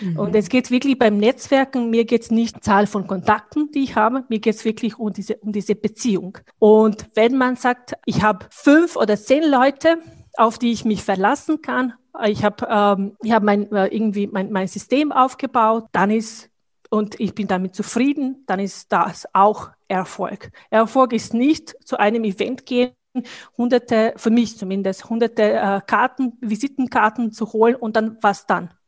Mhm. Und es geht wirklich beim Netzwerken, mir geht es nicht Zahl von Kontakten, die ich habe, mir geht es wirklich um diese, um diese Beziehung. Und wenn man sagt, ich habe fünf oder zehn Leute, auf die ich mich verlassen kann, ich habe ähm, ich hab mein, äh, irgendwie mein, mein System aufgebaut, dann ist und ich bin damit zufrieden, dann ist das auch Erfolg. Erfolg ist nicht zu einem Event gehen, hunderte, für mich zumindest, hunderte äh, Karten, Visitenkarten zu holen und dann was dann?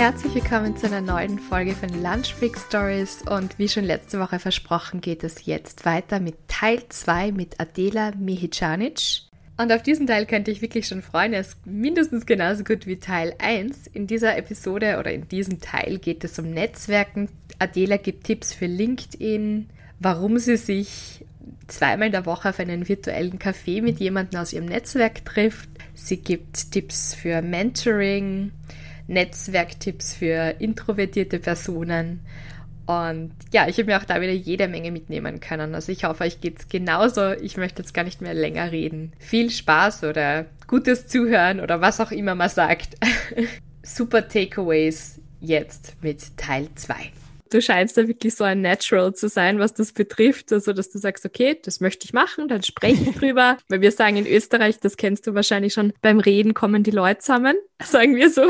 Herzlich willkommen zu einer neuen Folge von Lunch Freak Stories und wie schon letzte Woche versprochen geht es jetzt weiter mit Teil 2 mit Adela Mihicanic. Und auf diesen Teil könnte ich wirklich schon freuen. Er ist mindestens genauso gut wie Teil 1. In dieser Episode oder in diesem Teil geht es um Netzwerken. Adela gibt Tipps für LinkedIn, warum sie sich zweimal in der Woche auf einen virtuellen Kaffee mit jemandem aus ihrem Netzwerk trifft. Sie gibt Tipps für Mentoring, Netzwerktipps für introvertierte Personen und ja, ich habe mir auch da wieder jede Menge mitnehmen können. Also ich hoffe, euch geht es genauso. Ich möchte jetzt gar nicht mehr länger reden. Viel Spaß oder gutes Zuhören oder was auch immer man sagt. Super Takeaways jetzt mit Teil 2 du scheinst da wirklich so ein Natural zu sein, was das betrifft. Also, dass du sagst, okay, das möchte ich machen, dann spreche ich drüber. Weil wir sagen in Österreich, das kennst du wahrscheinlich schon, beim Reden kommen die Leute zusammen, sagen wir so.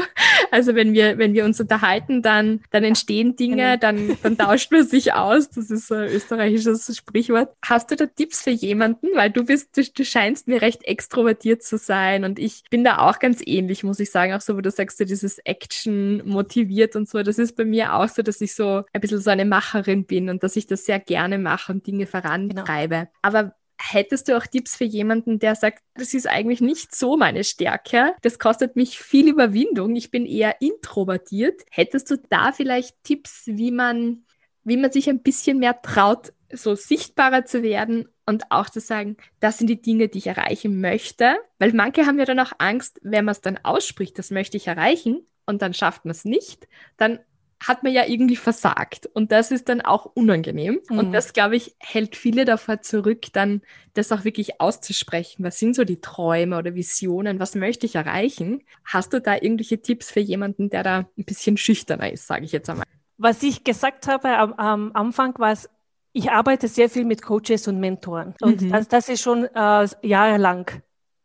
Also, wenn wir, wenn wir uns unterhalten, dann, dann entstehen Dinge, genau. dann, dann tauscht man sich aus. Das ist ein österreichisches Sprichwort. Hast du da Tipps für jemanden? Weil du bist, du, du scheinst mir recht extrovertiert zu sein und ich bin da auch ganz ähnlich, muss ich sagen. Auch so, wo du sagst, du dieses Action motiviert und so. Das ist bei mir auch so, dass ich so ein bisschen so eine Macherin bin und dass ich das sehr gerne mache und Dinge vorantreibe. Genau. Aber Hättest du auch Tipps für jemanden, der sagt, das ist eigentlich nicht so meine Stärke, das kostet mich viel Überwindung, ich bin eher introvertiert. Hättest du da vielleicht Tipps, wie man, wie man sich ein bisschen mehr traut, so sichtbarer zu werden und auch zu sagen, das sind die Dinge, die ich erreichen möchte? Weil manche haben ja dann auch Angst, wenn man es dann ausspricht, das möchte ich erreichen und dann schafft man es nicht, dann hat man ja irgendwie versagt. Und das ist dann auch unangenehm. Mhm. Und das, glaube ich, hält viele davor zurück, dann das auch wirklich auszusprechen. Was sind so die Träume oder Visionen? Was möchte ich erreichen? Hast du da irgendwelche Tipps für jemanden, der da ein bisschen schüchterner ist, sage ich jetzt einmal? Was ich gesagt habe am, am Anfang war es, ich arbeite sehr viel mit Coaches und Mentoren. Und mhm. das, das ist schon äh, jahrelang.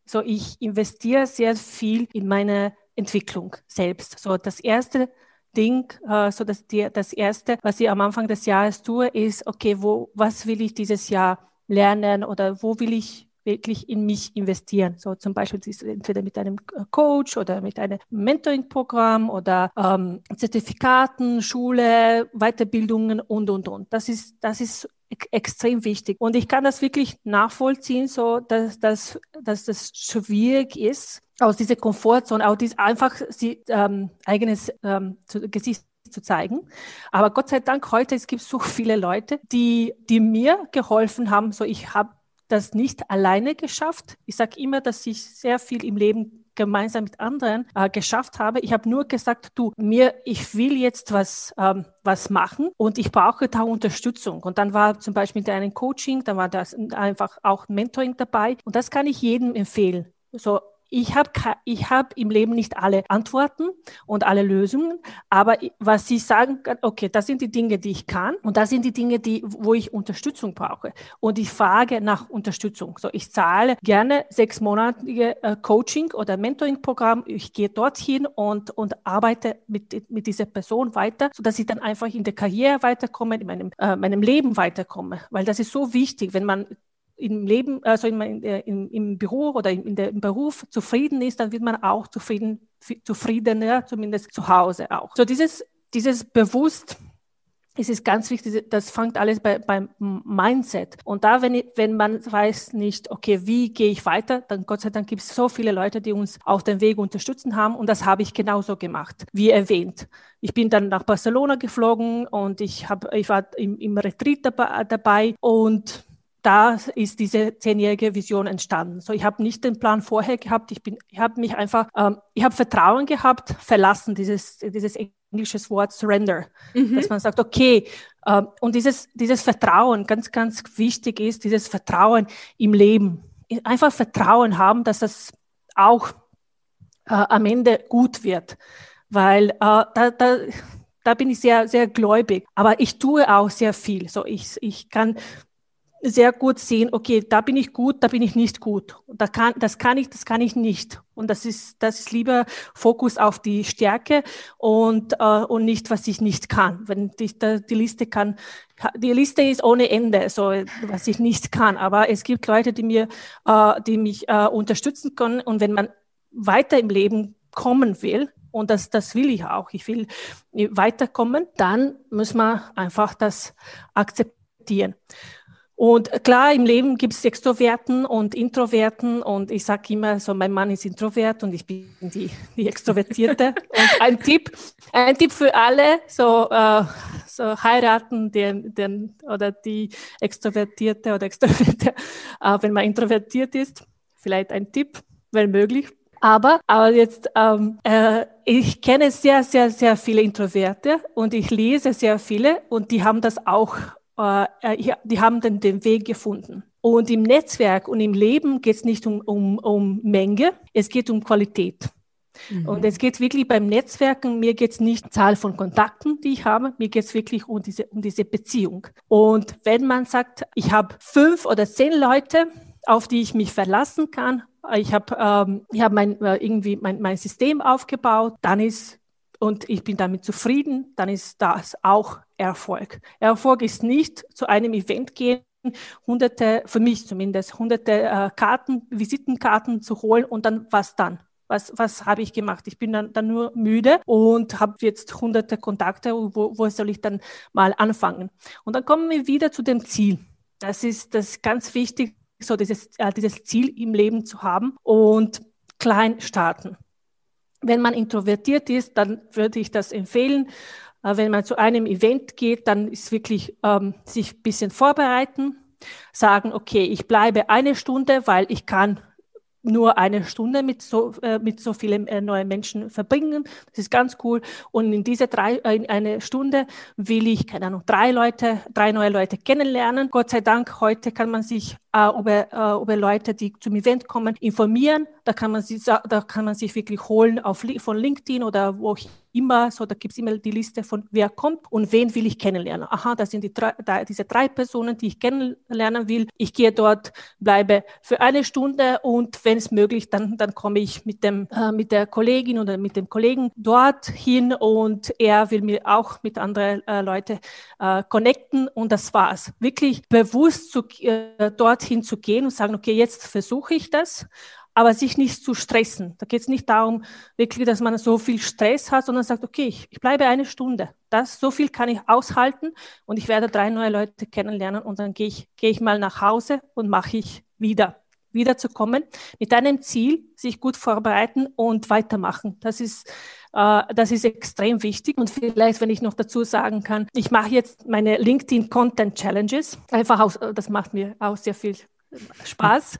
So, ich investiere sehr viel in meine Entwicklung selbst. So, das erste Ding, äh, so dass die, das erste, was ich am Anfang des Jahres tue, ist, okay, wo, was will ich dieses Jahr lernen oder wo will ich wirklich in mich investieren. So zum Beispiel entweder mit einem Coach oder mit einem Mentoring-Programm oder ähm, Zertifikaten, Schule, Weiterbildungen und, und, und. Das ist, das ist extrem wichtig. Und ich kann das wirklich nachvollziehen, so dass, dass, dass das schwierig ist, aus dieser Komfortzone, auch dies einfach sie, ähm, eigenes ähm, Gesicht zu zeigen. Aber Gott sei Dank heute es gibt so viele Leute, die die mir geholfen haben. So ich habe das nicht alleine geschafft. Ich sage immer, dass ich sehr viel im Leben gemeinsam mit anderen äh, geschafft habe. Ich habe nur gesagt, du, mir, ich will jetzt was, ähm, was machen und ich brauche da Unterstützung. Und dann war zum Beispiel mit einem Coaching, da war das einfach auch Mentoring dabei. Und das kann ich jedem empfehlen. So ich habe ich hab im Leben nicht alle Antworten und alle Lösungen, aber was ich sagen kann, okay, das sind die Dinge, die ich kann und das sind die Dinge, die, wo ich Unterstützung brauche. Und ich frage nach Unterstützung. So, ich zahle gerne sechsmonatige äh, Coaching oder Mentoring-Programm. Ich gehe dorthin und, und arbeite mit, mit dieser Person weiter, sodass ich dann einfach in der Karriere weiterkomme, in meinem, äh, meinem Leben weiterkomme. Weil das ist so wichtig, wenn man im Leben, also in, in, im Büro oder in der, im Beruf zufrieden ist, dann wird man auch zufrieden, zufriedener, zumindest zu Hause auch. So dieses, dieses bewusst es ist ganz wichtig, das fängt alles bei, beim Mindset. Und da, wenn, wenn man weiß nicht, okay, wie gehe ich weiter, dann Gott sei Dank gibt es so viele Leute, die uns auf dem Weg unterstützen haben. Und das habe ich genauso gemacht, wie erwähnt. Ich bin dann nach Barcelona geflogen und ich, hab, ich war im, im Retreat dabei und da ist diese zehnjährige Vision entstanden. So, ich habe nicht den Plan vorher gehabt. Ich bin, ich habe mich einfach, ähm, ich habe Vertrauen gehabt, verlassen, dieses, dieses englisches Wort Surrender, mhm. dass man sagt, okay, ähm, und dieses, dieses Vertrauen, ganz, ganz wichtig ist, dieses Vertrauen im Leben. Einfach Vertrauen haben, dass das auch äh, am Ende gut wird, weil äh, da, da, da bin ich sehr, sehr gläubig. Aber ich tue auch sehr viel. So, ich, ich kann sehr gut sehen, okay, da bin ich gut, da bin ich nicht gut. Da kann, das kann ich, das kann ich nicht. Und das ist, das ist lieber Fokus auf die Stärke und, äh, und nicht, was ich nicht kann. Wenn ich da, die Liste kann, die Liste ist ohne Ende, so was ich nicht kann. Aber es gibt Leute, die mir, äh, die mich äh, unterstützen können. Und wenn man weiter im Leben kommen will, und das, das will ich auch, ich will weiterkommen, dann muss man einfach das akzeptieren. Und klar, im Leben gibt es Extroverten und Introverten und ich sage immer so, mein Mann ist Introvert und ich bin die, die Extrovertierte. und ein Tipp, ein Tipp für alle, so, äh, so heiraten den, den, oder die Extrovertierte oder Extrovertierte, äh, wenn man introvertiert ist. Vielleicht ein Tipp, wenn möglich. Aber, aber jetzt, ähm, äh, ich kenne sehr, sehr, sehr viele Introverte und ich lese sehr viele und die haben das auch die haben dann den Weg gefunden. Und im Netzwerk und im Leben geht es nicht um, um, um Menge, es geht um Qualität. Mhm. Und es geht wirklich beim Netzwerken, mir geht es nicht um Zahl von Kontakten, die ich habe, mir geht es wirklich um diese, um diese Beziehung. Und wenn man sagt, ich habe fünf oder zehn Leute, auf die ich mich verlassen kann, ich habe ähm, ich hab mein, äh, irgendwie mein, mein System aufgebaut, dann ist und ich bin damit zufrieden, dann ist das auch Erfolg. Erfolg ist nicht zu einem Event gehen, hunderte, für mich zumindest, hunderte äh, Karten, Visitenkarten zu holen und dann was dann? Was, was habe ich gemacht? Ich bin dann, dann nur müde und habe jetzt hunderte Kontakte. Wo, wo soll ich dann mal anfangen? Und dann kommen wir wieder zu dem Ziel. Das ist das ganz wichtig, so dieses, äh, dieses Ziel im Leben zu haben und klein starten. Wenn man introvertiert ist, dann würde ich das empfehlen. Äh, wenn man zu einem Event geht, dann ist wirklich ähm, sich ein bisschen vorbereiten, sagen, okay, ich bleibe eine Stunde, weil ich kann nur eine Stunde mit so, äh, mit so vielen äh, neuen Menschen verbringen. Das ist ganz cool. Und in diese drei, äh, in eine Stunde will ich, keine Ahnung, drei Leute, drei neue Leute kennenlernen. Gott sei Dank, heute kann man sich äh, über, äh, über Leute, die zum Event kommen, informieren. Da kann man sich, da kann man sich wirklich holen auf, von LinkedIn oder wo immer, so da gibt es immer die Liste von wer kommt und wen will ich kennenlernen. Aha, das sind die drei, da, diese drei Personen, die ich kennenlernen will. Ich gehe dort, bleibe für eine Stunde und wenn es möglich, dann, dann komme ich mit, dem, äh, mit der Kollegin oder mit dem Kollegen dort hin und er will mir auch mit anderen äh, Leuten äh, connecten und das war's. Wirklich bewusst zu, äh, dorthin zu gehen und sagen, okay, jetzt versuche ich das aber sich nicht zu stressen. Da geht es nicht darum, wirklich, dass man so viel Stress hat, sondern sagt, okay, ich, ich, bleibe eine Stunde. Das, so viel kann ich aushalten und ich werde drei neue Leute kennenlernen und dann gehe ich, gehe ich mal nach Hause und mache ich wieder wiederzukommen, mit einem Ziel, sich gut vorbereiten und weitermachen. Das ist, äh, das ist extrem wichtig. Und vielleicht, wenn ich noch dazu sagen kann, ich mache jetzt meine LinkedIn Content Challenges. Einfach aus, das macht mir auch sehr viel Spaß.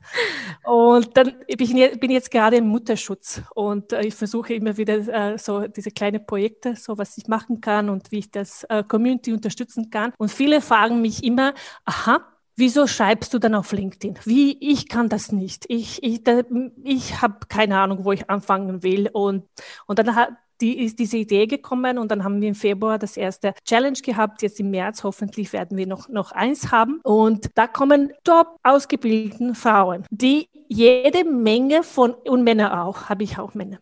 Und dann bin ich jetzt gerade im Mutterschutz und äh, ich versuche immer wieder äh, so diese kleinen Projekte, so was ich machen kann und wie ich das äh, Community unterstützen kann. Und viele fragen mich immer, aha, wieso schreibst du dann auf LinkedIn? Wie, ich kann das nicht. Ich, ich, ich habe keine Ahnung, wo ich anfangen will. Und, und dann hat, die ist diese Idee gekommen und dann haben wir im Februar das erste Challenge gehabt. Jetzt im März hoffentlich werden wir noch, noch eins haben. Und da kommen top ausgebildeten Frauen, die jede Menge von, und Männer auch, habe ich auch Männer,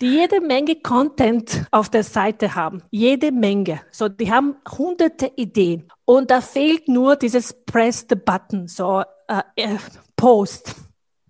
die jede Menge Content auf der Seite haben. Jede Menge. So, die haben hunderte Ideen. Und da fehlt nur dieses Press the Button, so äh, äh Post.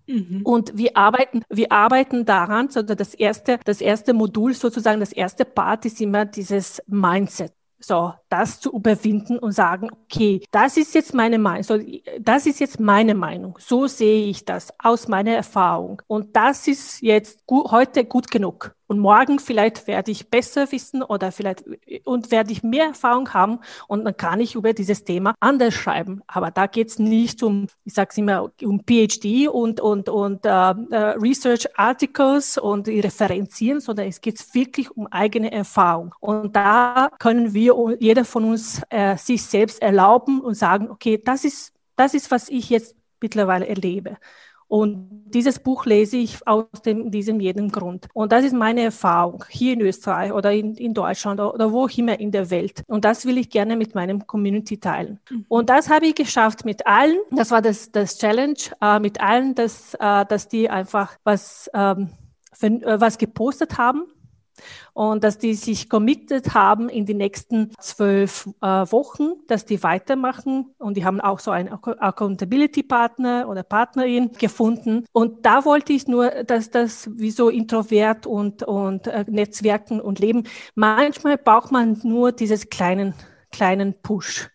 Mhm. Und wir arbeiten, wir arbeiten daran, so das erste, das erste Modul sozusagen, das erste Part ist immer dieses Mindset. So, das zu überwinden und sagen, okay, das ist jetzt meine Meinung, so, das ist jetzt meine Meinung. So sehe ich das aus meiner Erfahrung. Und das ist jetzt gut, heute gut genug. Und morgen vielleicht werde ich besser wissen oder vielleicht und werde ich mehr Erfahrung haben und dann kann ich über dieses Thema anders schreiben. Aber da geht es nicht um, ich sage es immer, um PhD und, und, und äh, äh, Research Articles und Referenzieren, sondern es geht wirklich um eigene Erfahrung. Und da können wir, jeder von uns äh, sich selbst erlauben und sagen, okay, das ist, das ist, was ich jetzt mittlerweile erlebe. Und dieses Buch lese ich aus dem, diesem jeden Grund. Und das ist meine Erfahrung hier in Österreich oder in, in Deutschland oder wo immer in der Welt. Und das will ich gerne mit meinem Community teilen. Mhm. Und das habe ich geschafft mit allen. Das war das, das Challenge, äh, mit allen, dass, äh, dass die einfach was, ähm, für, äh, was gepostet haben und dass die sich committed haben in die nächsten zwölf äh, Wochen, dass die weitermachen. Und die haben auch so einen Accountability Partner oder Partnerin gefunden. Und da wollte ich nur, dass das wie so introvert und und äh, Netzwerken und Leben. Manchmal braucht man nur dieses kleinen kleinen Push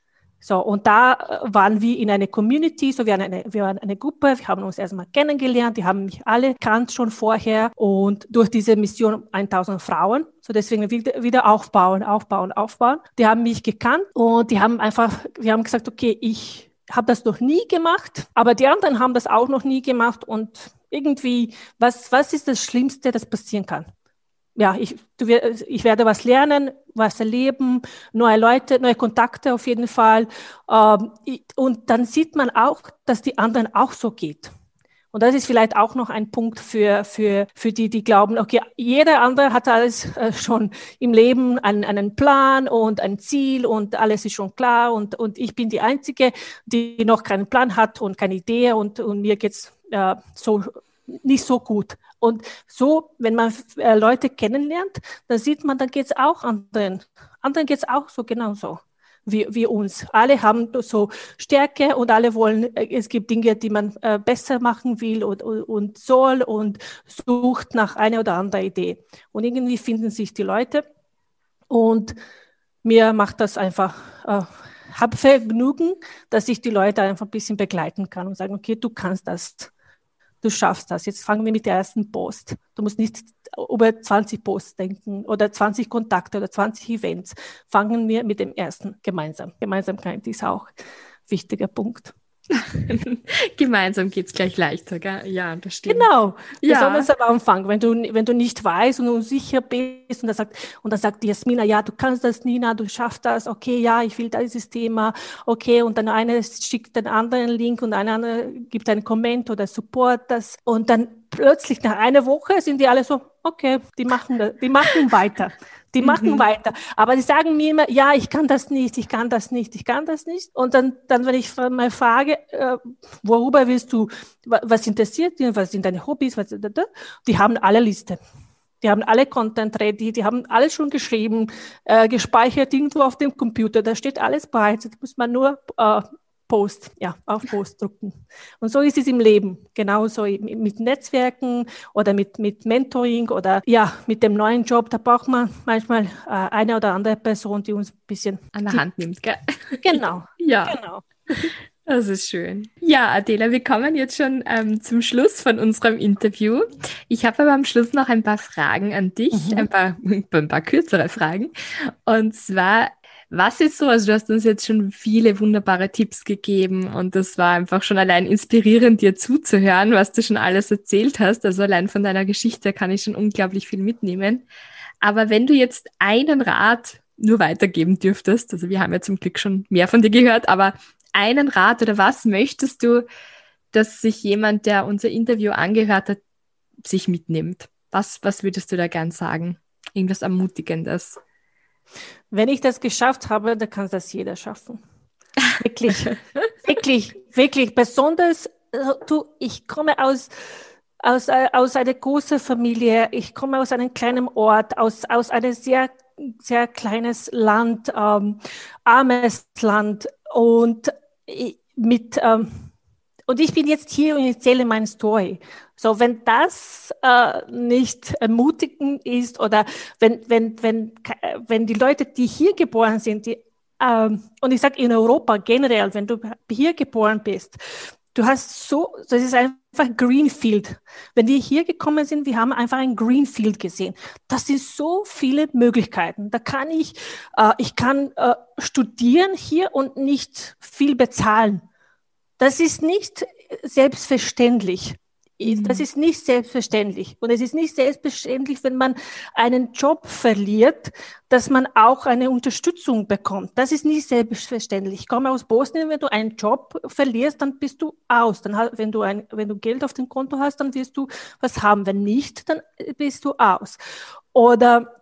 so, und da äh, waren wir in einer Community, so wir waren eine, wir waren eine Gruppe, wir haben uns erstmal kennengelernt, die haben mich alle kannt schon vorher und durch diese Mission 1000 Frauen, so deswegen wieder, wieder aufbauen, aufbauen, aufbauen. Die haben mich gekannt und die haben einfach, wir haben gesagt, okay, ich habe das noch nie gemacht, aber die anderen haben das auch noch nie gemacht und irgendwie, was, was ist das Schlimmste, das passieren kann? Ja, ich, du, ich werde was lernen, was erleben, neue Leute, neue Kontakte auf jeden Fall. Ähm, und dann sieht man auch, dass die anderen auch so geht. Und das ist vielleicht auch noch ein Punkt für, für, für die, die glauben, okay, jeder andere hat alles äh, schon im Leben, einen, einen Plan und ein Ziel und alles ist schon klar und, und ich bin die Einzige, die noch keinen Plan hat und keine Idee und, und mir geht's äh, so nicht so gut. Und so, wenn man äh, Leute kennenlernt, dann sieht man, dann geht es auch anderen. Anderen geht es auch so genauso wie, wie uns. Alle haben so Stärke und alle wollen, äh, es gibt Dinge, die man äh, besser machen will und, und, und soll und sucht nach einer oder anderen Idee. Und irgendwie finden sich die Leute. Und mir macht das einfach, äh, habe Vergnügen, dass ich die Leute einfach ein bisschen begleiten kann und sagen, okay, du kannst das du schaffst das. Jetzt fangen wir mit der ersten Post. Du musst nicht über 20 Posts denken oder 20 Kontakte oder 20 Events. Fangen wir mit dem ersten gemeinsam. Gemeinsamkeit ist auch ein wichtiger Punkt. Gemeinsam geht es gleich leichter, gell? Ja, das stimmt. Genau, ja. besonders am Anfang, wenn du, wenn du nicht weißt und unsicher bist und dann sagt, und dann sagt Jasmina, ja, du kannst das, Nina, du schaffst das, okay, ja, ich will dieses Thema, okay, und dann eine schickt den anderen Link und eine andere gibt einen Comment oder Support das und dann plötzlich nach einer Woche sind die alle so, okay, die machen, die machen weiter. Die mhm. machen weiter. Aber die sagen mir immer, ja, ich kann das nicht, ich kann das nicht, ich kann das nicht. Und dann, dann wenn ich mal frage, äh, worüber willst du, was interessiert dich, was sind deine Hobbys, was, die haben alle Liste. Die haben alle Content ready, die haben alles schon geschrieben, äh, gespeichert irgendwo auf dem Computer. Da steht alles bereit. Das muss man nur äh, Post, ja, auf Post drucken. Und so ist es im Leben. Genauso mit Netzwerken oder mit, mit Mentoring oder ja, mit dem neuen Job. Da braucht man manchmal äh, eine oder andere Person, die uns ein bisschen an der Hand nimmt. Gell? Genau. ja. Genau. Das ist schön. Ja, Adela, wir kommen jetzt schon ähm, zum Schluss von unserem Interview. Ich habe aber am Schluss noch ein paar Fragen an dich, mhm. ein, paar, ein paar kürzere Fragen. Und zwar, was ist so? Also du hast uns jetzt schon viele wunderbare Tipps gegeben und das war einfach schon allein inspirierend, dir zuzuhören, was du schon alles erzählt hast. Also allein von deiner Geschichte kann ich schon unglaublich viel mitnehmen. Aber wenn du jetzt einen Rat nur weitergeben dürftest, also wir haben ja zum Glück schon mehr von dir gehört, aber einen Rat oder was möchtest du, dass sich jemand, der unser Interview angehört hat, sich mitnimmt? Was, was würdest du da gern sagen? Irgendwas Ermutigendes? Wenn ich das geschafft habe, dann kann das jeder schaffen. Wirklich, wirklich, wirklich. Besonders, äh, du, ich komme aus, aus, äh, aus einer großen Familie, ich komme aus einem kleinen Ort, aus, aus einem sehr, sehr kleines Land, ähm, armes Land und mit, ähm, und ich bin jetzt hier und erzähle meine Story. So, wenn das äh, nicht ermutigend ist oder wenn, wenn, wenn, wenn die Leute, die hier geboren sind, die, ähm, und ich sage in Europa generell, wenn du hier geboren bist, du hast so, das ist einfach Greenfield. Wenn wir hier gekommen sind, wir haben einfach ein Greenfield gesehen. Das sind so viele Möglichkeiten. Da kann ich, äh, ich kann äh, studieren hier und nicht viel bezahlen. Das ist nicht selbstverständlich. Das mhm. ist nicht selbstverständlich. Und es ist nicht selbstverständlich, wenn man einen Job verliert, dass man auch eine Unterstützung bekommt. Das ist nicht selbstverständlich. Ich komme aus Bosnien, wenn du einen Job verlierst, dann bist du aus. Dann, wenn, du ein, wenn du Geld auf dem Konto hast, dann wirst du was haben. Wenn nicht, dann bist du aus. Oder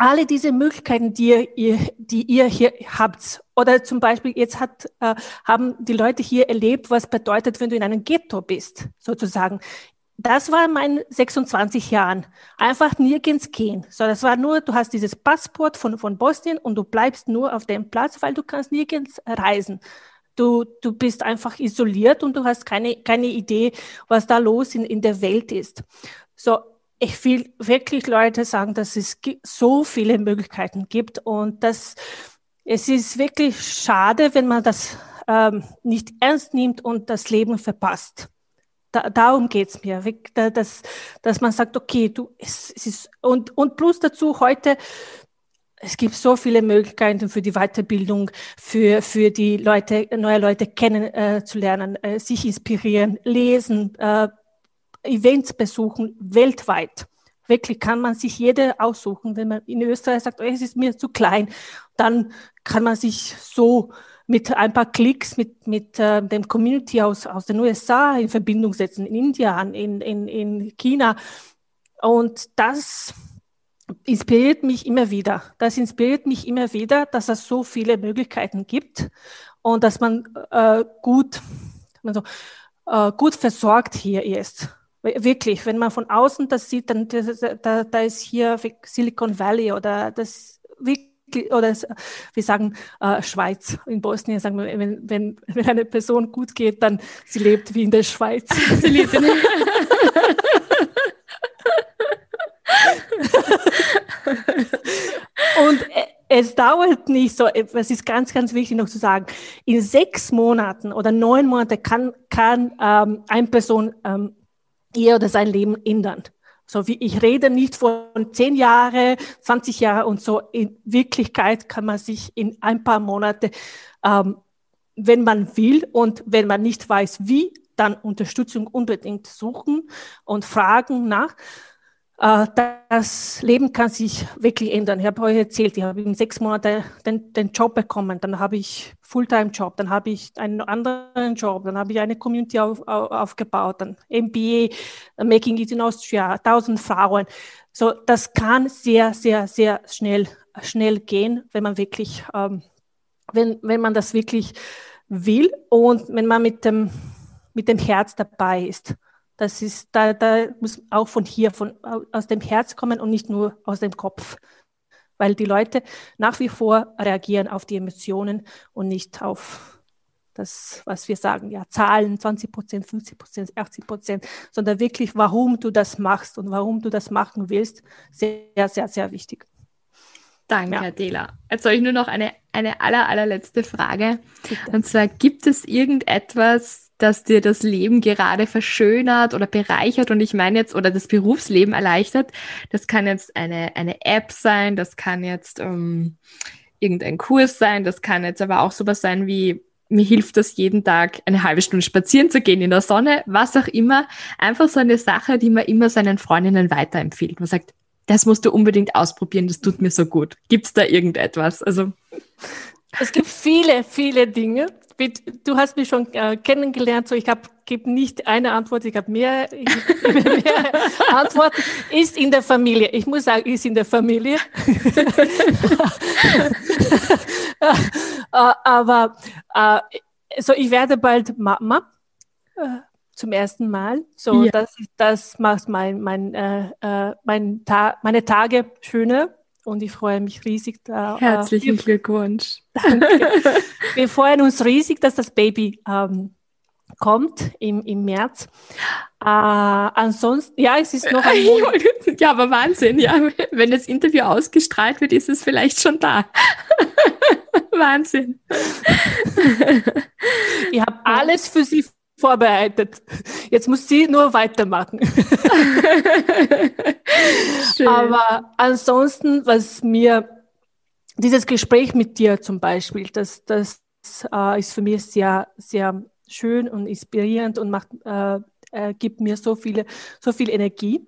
alle diese Möglichkeiten, die ihr, die ihr hier habt. Oder zum Beispiel, jetzt hat, äh, haben die Leute hier erlebt, was bedeutet, wenn du in einem Ghetto bist, sozusagen. Das war in meinen 26 Jahren. Einfach nirgends gehen. So, das war nur, du hast dieses Passport von, von Bosnien und du bleibst nur auf dem Platz, weil du kannst nirgends reisen. Du, du bist einfach isoliert und du hast keine, keine Idee, was da los in, in der Welt ist. So, ich will wirklich Leute sagen, dass es so viele Möglichkeiten gibt und dass es ist wirklich schade, wenn man das ähm, nicht ernst nimmt und das Leben verpasst. Da, darum geht's mir, dass, dass man sagt, okay, du, es, es ist, und, und plus dazu heute, es gibt so viele Möglichkeiten für die Weiterbildung, für, für die Leute, neue Leute kennenzulernen, äh, äh, sich inspirieren, lesen, äh, Events besuchen, weltweit. Wirklich kann man sich jede aussuchen. Wenn man in Österreich sagt, oh, es ist mir zu klein, dann kann man sich so mit ein paar Klicks mit, mit äh, dem Community aus, aus den USA in Verbindung setzen, in Indien, in, in, in China. Und das inspiriert mich immer wieder. Das inspiriert mich immer wieder, dass es so viele Möglichkeiten gibt und dass man äh, gut, also, äh, gut versorgt hier ist. Wirklich, wenn man von außen das sieht, dann da, da ist hier Silicon Valley oder das wirklich, oder wir sagen äh, Schweiz. In Bosnien sagen wir, wenn, wenn, wenn eine Person gut geht, dann sie lebt wie in der Schweiz. sie lebt in Und es dauert nicht so, es ist ganz, ganz wichtig noch zu sagen, in sechs Monaten oder neun Monaten kann, kann ähm, eine Person ähm, ihr oder sein Leben ändern. So wie ich rede nicht von zehn Jahre, 20 Jahre und so. In Wirklichkeit kann man sich in ein paar Monate, ähm, wenn man will und wenn man nicht weiß, wie, dann Unterstützung unbedingt suchen und fragen nach. Äh, das Leben kann sich wirklich ändern. Ich habe euch erzählt, ich habe in sechs Monaten den, den Job bekommen, dann habe ich Fulltime-Job, dann habe ich einen anderen Job, dann habe ich eine Community auf, auf, aufgebaut, dann MBA, Making It in Austria, tausend Frauen. So, das kann sehr, sehr, sehr schnell, schnell gehen, wenn man wirklich, ähm, wenn, wenn man das wirklich will und wenn man mit dem, mit dem Herz dabei ist. Das ist, da, da muss auch von hier, von, aus dem Herz kommen und nicht nur aus dem Kopf. Weil die Leute nach wie vor reagieren auf die Emotionen und nicht auf das, was wir sagen, ja, Zahlen, 20 Prozent, 50 Prozent, 80 Prozent, sondern wirklich, warum du das machst und warum du das machen willst, sehr, sehr, sehr wichtig. Danke, ja. Adela. Jetzt habe ich nur noch eine, eine aller, allerletzte Frage. Bitte. Und zwar, gibt es irgendetwas, dass dir das Leben gerade verschönert oder bereichert und ich meine jetzt, oder das Berufsleben erleichtert. Das kann jetzt eine, eine App sein, das kann jetzt ähm, irgendein Kurs sein, das kann jetzt aber auch sowas sein wie, mir hilft das jeden Tag eine halbe Stunde spazieren zu gehen in der Sonne, was auch immer. Einfach so eine Sache, die man immer seinen Freundinnen weiterempfiehlt. Man sagt, das musst du unbedingt ausprobieren, das tut mir so gut. Gibt es da irgendetwas? Also es gibt viele, viele Dinge du hast mich schon äh, kennengelernt, so ich habe gebe nicht eine Antwort, ich habe mehr, mehr Antworten. Ist in der Familie. Ich muss sagen, ist in der Familie. Äh, aber äh, so ich werde bald Mama äh, zum ersten Mal. So ja. das, das macht mein, mein, äh, mein Ta meine Tage schöner und ich freue mich riesig. Da, Herzlichen wir, Glückwunsch. Danke. Wir freuen uns riesig, dass das Baby ähm, kommt im, im März. Äh, ansonsten, ja, es ist noch ein Monat. Ja, aber Wahnsinn, ja. Wenn das Interview ausgestrahlt wird, ist es vielleicht schon da. Wahnsinn. Ich habe alles für Sie vorbereitet. Jetzt muss sie nur weitermachen. Aber ansonsten, was mir dieses Gespräch mit dir zum Beispiel, das, das äh, ist für mich sehr, sehr schön und inspirierend und macht, äh, äh, gibt mir so viele, so viel Energie.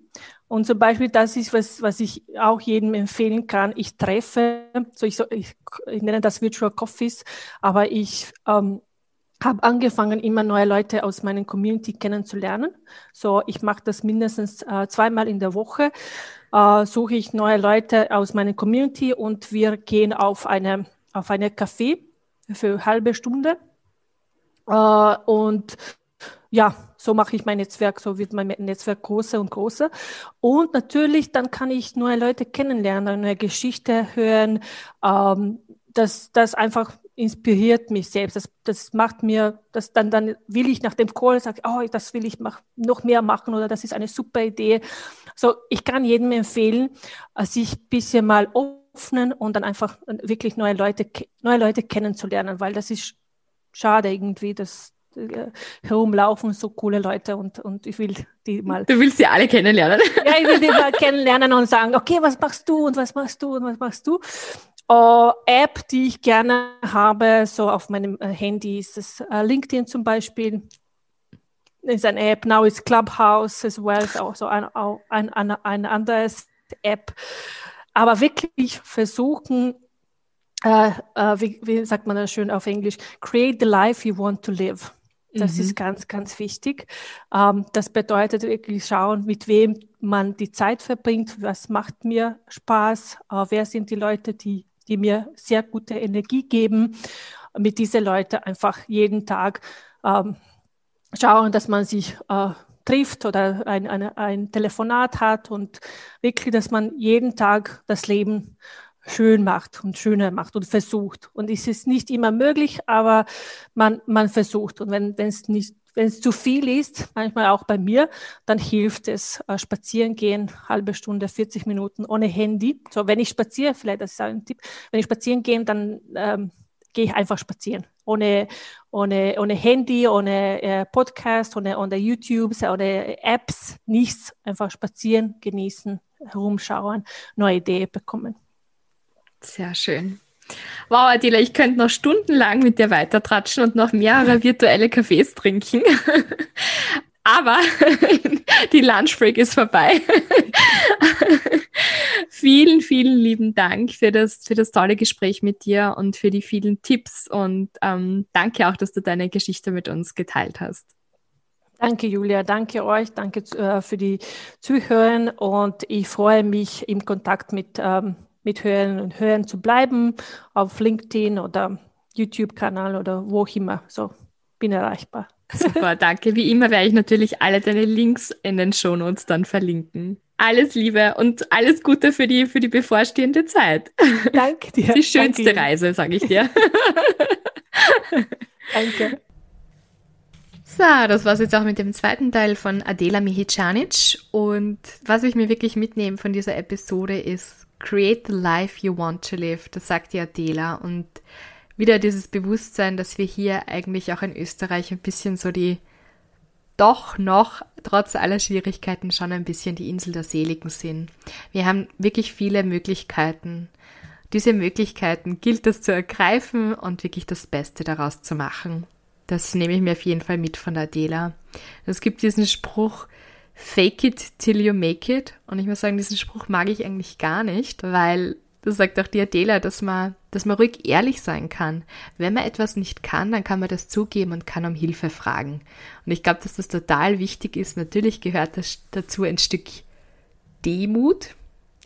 Und zum Beispiel, das ist was, was ich auch jedem empfehlen kann. Ich treffe, so ich, so, ich, ich nenne das Virtual Coffees, aber ich ähm, habe angefangen, immer neue Leute aus meiner Community kennenzulernen. So, ich mache das mindestens äh, zweimal in der Woche. Äh, suche ich neue Leute aus meiner Community und wir gehen auf eine auf eine Café für eine halbe Stunde. Äh, und ja, so mache ich mein Netzwerk, so wird mein Netzwerk größer und größer. Und natürlich, dann kann ich neue Leute kennenlernen, neue Geschichte hören. Ähm, das, das einfach inspiriert mich selbst. Das, das macht mir, das dann, dann will ich nach dem Call sagen, oh, das will ich mach, noch mehr machen oder das ist eine super Idee. So, ich kann jedem empfehlen, äh, sich ein bisschen mal öffnen und dann einfach wirklich neue Leute, neue Leute kennenzulernen, weil das ist schade irgendwie, dass äh, herumlaufen so coole Leute und, und ich will die mal. Du willst sie alle kennenlernen? Ja, ich will die mal kennenlernen und sagen, okay, was machst du und was machst du und was machst du? Uh, App, die ich gerne habe, so auf meinem äh, Handy ist es uh, LinkedIn zum Beispiel. Ist eine App, now is Clubhouse as well, ist auch so ein, ein, ein, ein anderes App. Aber wirklich versuchen, uh, wie, wie sagt man das schön auf Englisch, create the life you want to live. Das mhm. ist ganz, ganz wichtig. Ähm, das bedeutet wirklich schauen, mit wem man die Zeit verbringt, was macht mir Spaß, äh, wer sind die Leute, die die mir sehr gute Energie geben. Mit diesen Leuten einfach jeden Tag ähm, schauen, dass man sich äh, trifft oder ein, ein, ein Telefonat hat und wirklich, dass man jeden Tag das Leben schön macht und schöner macht und versucht. Und es ist nicht immer möglich, aber man, man versucht. Und wenn es nicht wenn es zu viel ist, manchmal auch bei mir, dann hilft es, äh, spazieren gehen, halbe Stunde, 40 Minuten ohne Handy. So, wenn ich spaziere, vielleicht das ist ein Tipp, wenn ich spazieren gehe, dann ähm, gehe ich einfach spazieren. Ohne, ohne, ohne Handy, ohne äh, Podcast, ohne, ohne YouTube, ohne Apps, nichts. Einfach spazieren, genießen, herumschauen, neue Ideen bekommen. Sehr schön. Wow, Adela, ich könnte noch stundenlang mit dir weitertratschen und noch mehrere virtuelle Kaffees trinken. Aber die Lunchbreak ist vorbei. vielen, vielen lieben Dank für das, für das tolle Gespräch mit dir und für die vielen Tipps und ähm, danke auch, dass du deine Geschichte mit uns geteilt hast. Danke, Julia. Danke euch. Danke äh, für die Zuhören und ich freue mich im Kontakt mit ähm, mit Hören und Hören zu bleiben, auf LinkedIn oder YouTube-Kanal oder wo auch immer. So, bin erreichbar. Super, danke. Wie immer werde ich natürlich alle deine Links in den Shownotes dann verlinken. Alles Liebe und alles Gute für die, für die bevorstehende Zeit. Danke dir. Die schönste danke. Reise, sage ich dir. danke. So, das war's jetzt auch mit dem zweiten Teil von Adela Mihicanic. Und was ich mir wirklich mitnehme von dieser Episode ist, Create the life you want to live, das sagt die Adela. Und wieder dieses Bewusstsein, dass wir hier eigentlich auch in Österreich ein bisschen so die, doch noch, trotz aller Schwierigkeiten, schon ein bisschen die Insel der Seligen sind. Wir haben wirklich viele Möglichkeiten. Diese Möglichkeiten gilt es zu ergreifen und wirklich das Beste daraus zu machen. Das nehme ich mir auf jeden Fall mit von der Adela. Es gibt diesen Spruch, Fake it till you make it. Und ich muss sagen, diesen Spruch mag ich eigentlich gar nicht, weil Das sagt auch die Adela, dass man, dass man ruhig ehrlich sein kann. Wenn man etwas nicht kann, dann kann man das zugeben und kann um Hilfe fragen. Und ich glaube, dass das total wichtig ist. Natürlich gehört das dazu ein Stück Demut.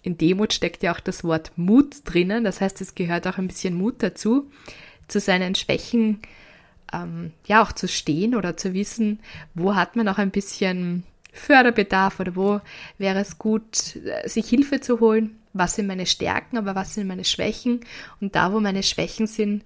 In Demut steckt ja auch das Wort Mut drinnen. Das heißt, es gehört auch ein bisschen Mut dazu, zu seinen Schwächen ähm, ja auch zu stehen oder zu wissen, wo hat man auch ein bisschen Förderbedarf oder wo wäre es gut, äh, sich Hilfe zu holen. Was sind meine Stärken, aber was sind meine Schwächen? Und da, wo meine Schwächen sind,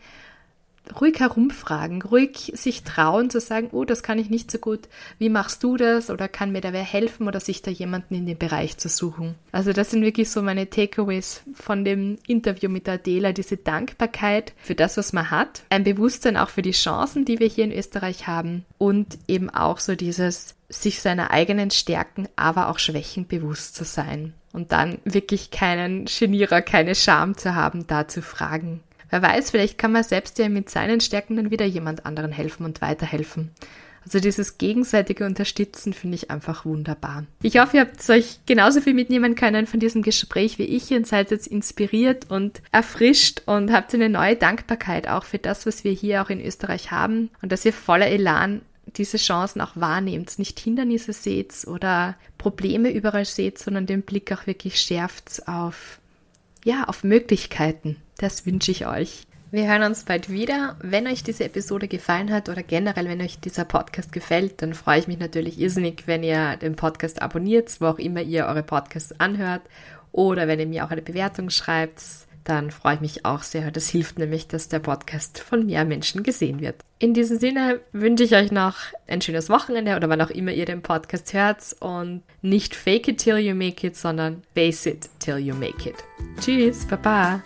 ruhig herumfragen, ruhig sich trauen zu sagen, oh, das kann ich nicht so gut, wie machst du das oder kann mir da wer helfen oder sich da jemanden in den Bereich zu suchen. Also das sind wirklich so meine Takeaways von dem Interview mit Adela, diese Dankbarkeit für das, was man hat, ein Bewusstsein auch für die Chancen, die wir hier in Österreich haben und eben auch so dieses sich seiner eigenen Stärken, aber auch Schwächen bewusst zu sein und dann wirklich keinen Genierer, keine Scham zu haben, da zu fragen, Wer weiß, vielleicht kann man selbst ja mit seinen Stärken dann wieder jemand anderen helfen und weiterhelfen. Also dieses gegenseitige Unterstützen finde ich einfach wunderbar. Ich hoffe, ihr habt euch genauso viel mitnehmen können von diesem Gespräch wie ich und seid jetzt inspiriert und erfrischt und habt eine neue Dankbarkeit auch für das, was wir hier auch in Österreich haben und dass ihr voller Elan diese Chancen auch wahrnehmt, nicht Hindernisse seht oder Probleme überall seht, sondern den Blick auch wirklich schärft auf ja, auf Möglichkeiten. Das wünsche ich euch. Wir hören uns bald wieder. Wenn euch diese Episode gefallen hat oder generell, wenn euch dieser Podcast gefällt, dann freue ich mich natürlich irrsinnig, wenn ihr den Podcast abonniert, wo auch immer ihr eure Podcasts anhört oder wenn ihr mir auch eine Bewertung schreibt dann freue ich mich auch sehr. Das hilft nämlich, dass der Podcast von mehr Menschen gesehen wird. In diesem Sinne wünsche ich euch noch ein schönes Wochenende oder wann auch immer ihr den Podcast hört und nicht fake it till you make it, sondern face it till you make it. Tschüss, Baba.